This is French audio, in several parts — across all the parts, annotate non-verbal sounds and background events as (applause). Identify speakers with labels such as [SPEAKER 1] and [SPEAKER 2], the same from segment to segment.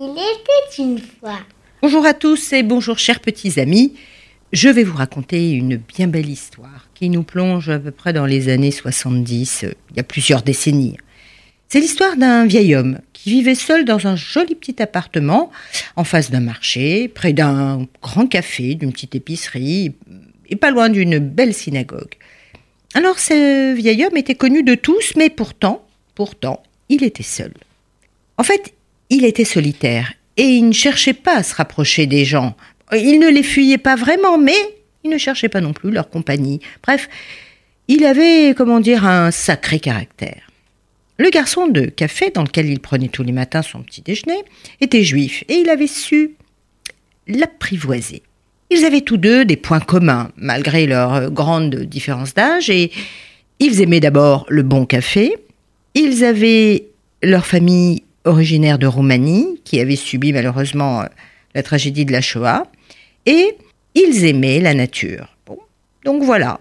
[SPEAKER 1] Il était une fois.
[SPEAKER 2] Bonjour à tous et bonjour chers petits amis. Je vais vous raconter une bien belle histoire qui nous plonge à peu près dans les années 70, euh, il y a plusieurs décennies. C'est l'histoire d'un vieil homme qui vivait seul dans un joli petit appartement en face d'un marché, près d'un grand café, d'une petite épicerie et pas loin d'une belle synagogue. Alors ce vieil homme était connu de tous, mais pourtant, pourtant, il était seul. En fait, il était solitaire et il ne cherchait pas à se rapprocher des gens. Il ne les fuyait pas vraiment, mais il ne cherchait pas non plus leur compagnie. Bref, il avait, comment dire, un sacré caractère. Le garçon de café dans lequel il prenait tous les matins son petit déjeuner était juif et il avait su l'apprivoiser. Ils avaient tous deux des points communs, malgré leur grande différence d'âge, et ils aimaient d'abord le bon café, ils avaient leur famille originaire de Roumanie, qui avait subi malheureusement la tragédie de la Shoah, et ils aimaient la nature. Donc voilà.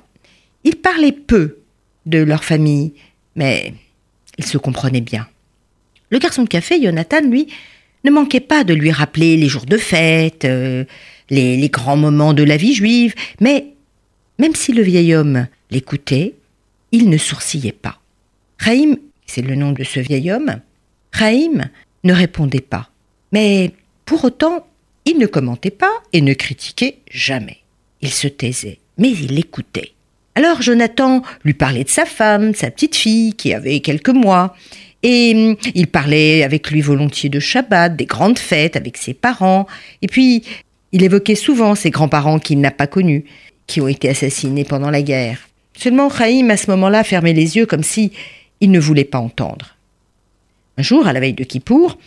[SPEAKER 2] Ils parlaient peu de leur famille, mais ils se comprenaient bien. Le garçon de café, Jonathan, lui, ne manquait pas de lui rappeler les jours de fête, euh, les, les, grands moments de la vie juive, mais même si le vieil homme l'écoutait, il ne sourcillait pas. Raïm, c'est le nom de ce vieil homme, Raïm ne répondait pas. Mais pour autant, il ne commentait pas et ne critiquait jamais. Il se taisait, mais il écoutait. Alors Jonathan lui parlait de sa femme, sa petite fille, qui avait quelques mois, et hum, il parlait avec lui volontiers de Shabbat, des grandes fêtes avec ses parents, et puis il évoquait souvent ses grands-parents qu'il n'a pas connus, qui ont été assassinés pendant la guerre. Seulement Chaim, à ce moment-là, fermait les yeux comme si il ne voulait pas entendre. Un jour, à la veille de Kippour,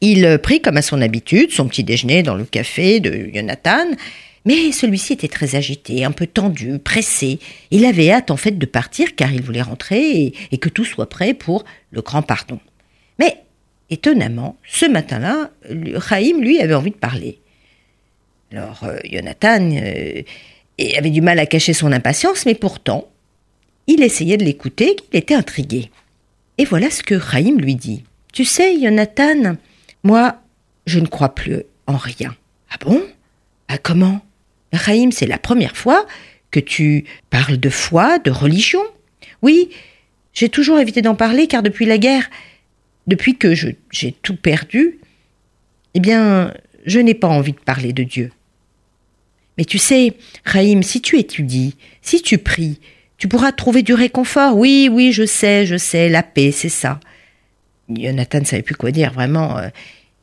[SPEAKER 2] il prit, comme à son habitude, son petit déjeuner dans le café de Jonathan, mais celui-ci était très agité, un peu tendu, pressé. Il avait hâte en fait de partir car il voulait rentrer et, que tout soit prêt pour le grand pardon. Mais étonnamment, ce matin-là, Chaim, lui, avait envie de parler. Alors, euh, Jonathan euh, avait du mal à cacher son impatience, mais pourtant, il essayait de l'écouter, il était intrigué. Et voilà ce que Chaim lui dit. Tu sais, Jonathan, moi, je ne crois plus en rien. Ah bon? Ah comment? Raïm, c'est la première fois que tu parles de foi, de religion. Oui, j'ai toujours évité d'en parler car depuis la guerre, depuis que j'ai tout perdu, eh bien, je n'ai pas envie de parler de Dieu. Mais tu sais, Raïm, si tu étudies, si tu pries, tu pourras trouver du réconfort. Oui, oui, je sais, je sais, la paix, c'est ça. Jonathan ne savait plus quoi dire, vraiment. Euh,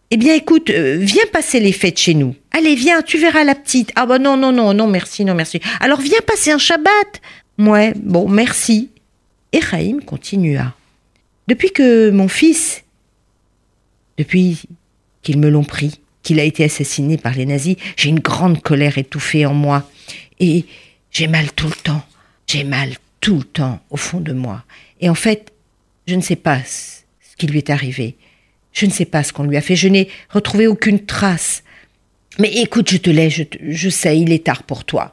[SPEAKER 2] eh bien, écoute, euh, viens passer les fêtes chez nous. Allez, viens, tu verras la petite. Ah bah non, non, non, non, merci, non, merci. Alors viens passer un Shabbat. Ouais, bon, merci. Et Chaim continua. Depuis que mon fils, depuis qu'ils me l'ont pris, qu'il a été assassiné par les nazis, j'ai une grande colère étouffée en moi. Et j'ai mal tout le temps. J'ai mal tout le temps au fond de moi. Et en fait, je ne sais pas ce qui lui est arrivé. Je ne sais pas ce qu'on lui a fait, je n'ai retrouvé aucune trace. Mais écoute, je te laisse, je, sais, il est tard pour toi.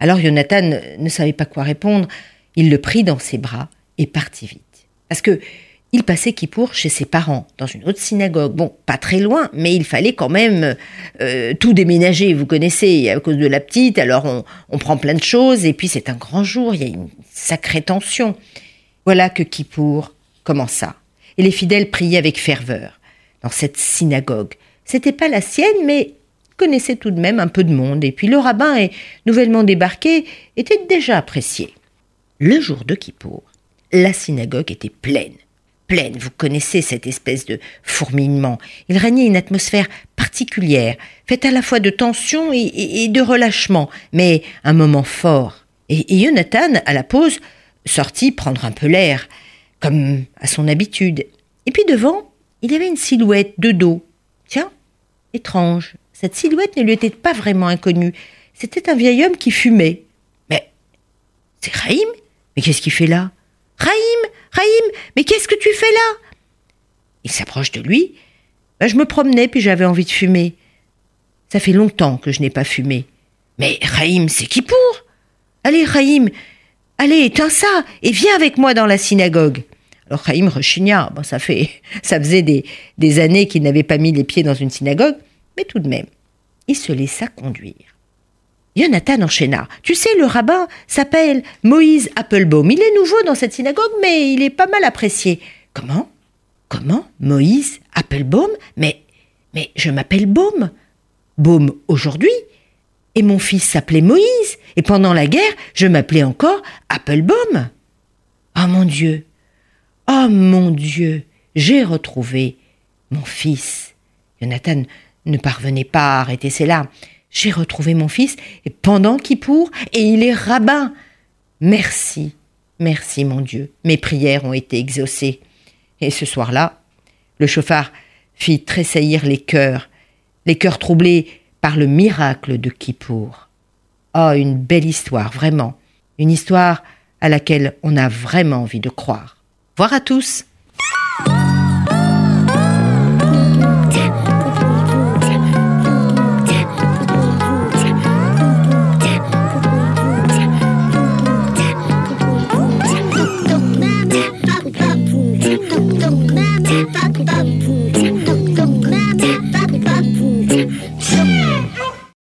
[SPEAKER 2] Alors Jonathan ne, savait pas quoi répondre. Il le prit dans ses bras et partit vite. Parce que il passait Kippour chez ses parents, dans une autre synagogue. Bon, pas très loin, mais il fallait quand même euh, tout déménager. Vous connaissez, à cause de la petite, alors on, prend plein de choses, et puis c'est un grand jour, il y a une sacrée tension. Voilà que Kippour commença et les fidèles priaient avec ferveur dans cette synagogue. C'était pas la sienne, mais connaissait tout de même un peu de monde, et puis le rabbin, nouvellement débarqué, était déjà apprécié. Le jour de Kippour, la synagogue était pleine. Pleine, vous connaissez cette espèce de fourmillement. Il régnait une atmosphère particulière, faite à la fois de tension et, de relâchement, mais un moment fort. Et, et Jonathan, à la pause, sortit prendre un peu l'air comme à son habitude. Et puis devant, il y avait une silhouette de dos. Tiens, étrange. Cette silhouette ne lui était pas vraiment inconnue. C'était un vieil homme qui fumait. Mais c'est Raïm? Mais qu'est-ce qu'il fait là? Raïm Raïm? Mais qu'est-ce que tu fais là? Il s'approche de lui. Ben, je me promenais puis j'avais envie de fumer. Ça fait longtemps que je n'ai pas fumé. Mais Raïm, c'est qui pour? Allez, Chaim, allez, éteins ça et viens avec moi dans la synagogue. Alors Chaim rechigna. Bon, ça (laughs) faisait des années qu'il n'avait pas mis les pieds dans une synagogue, mais tout de même, il se laissa conduire. Jonathan enchaîna. Tu sais, le rabbin s'appelle Moïse Applebaum. Il est nouveau dans cette synagogue, mais il est pas mal apprécié. Comment? Comment Moïse Applebaum? Mais, mais je m'appelle Baum. Baum aujourd'hui. Et mon fils s'appelait Moïse. Et pendant la guerre, je m'appelais encore Applebaum. Oh mon Dieu Oh mon Dieu J'ai retrouvé mon fils. Jonathan ne parvenait pas à arrêter ses larmes. J'ai retrouvé mon fils et pendant Kippour et il est rabbin. Merci, merci mon Dieu, mes prières ont été exaucées. Et ce soir-là, le chauffard fit tressaillir les cœurs, les cœurs troublés par le miracle de Kippour. Oh, une belle histoire, vraiment. Une histoire à laquelle on a vraiment envie de croire. Voir à tous.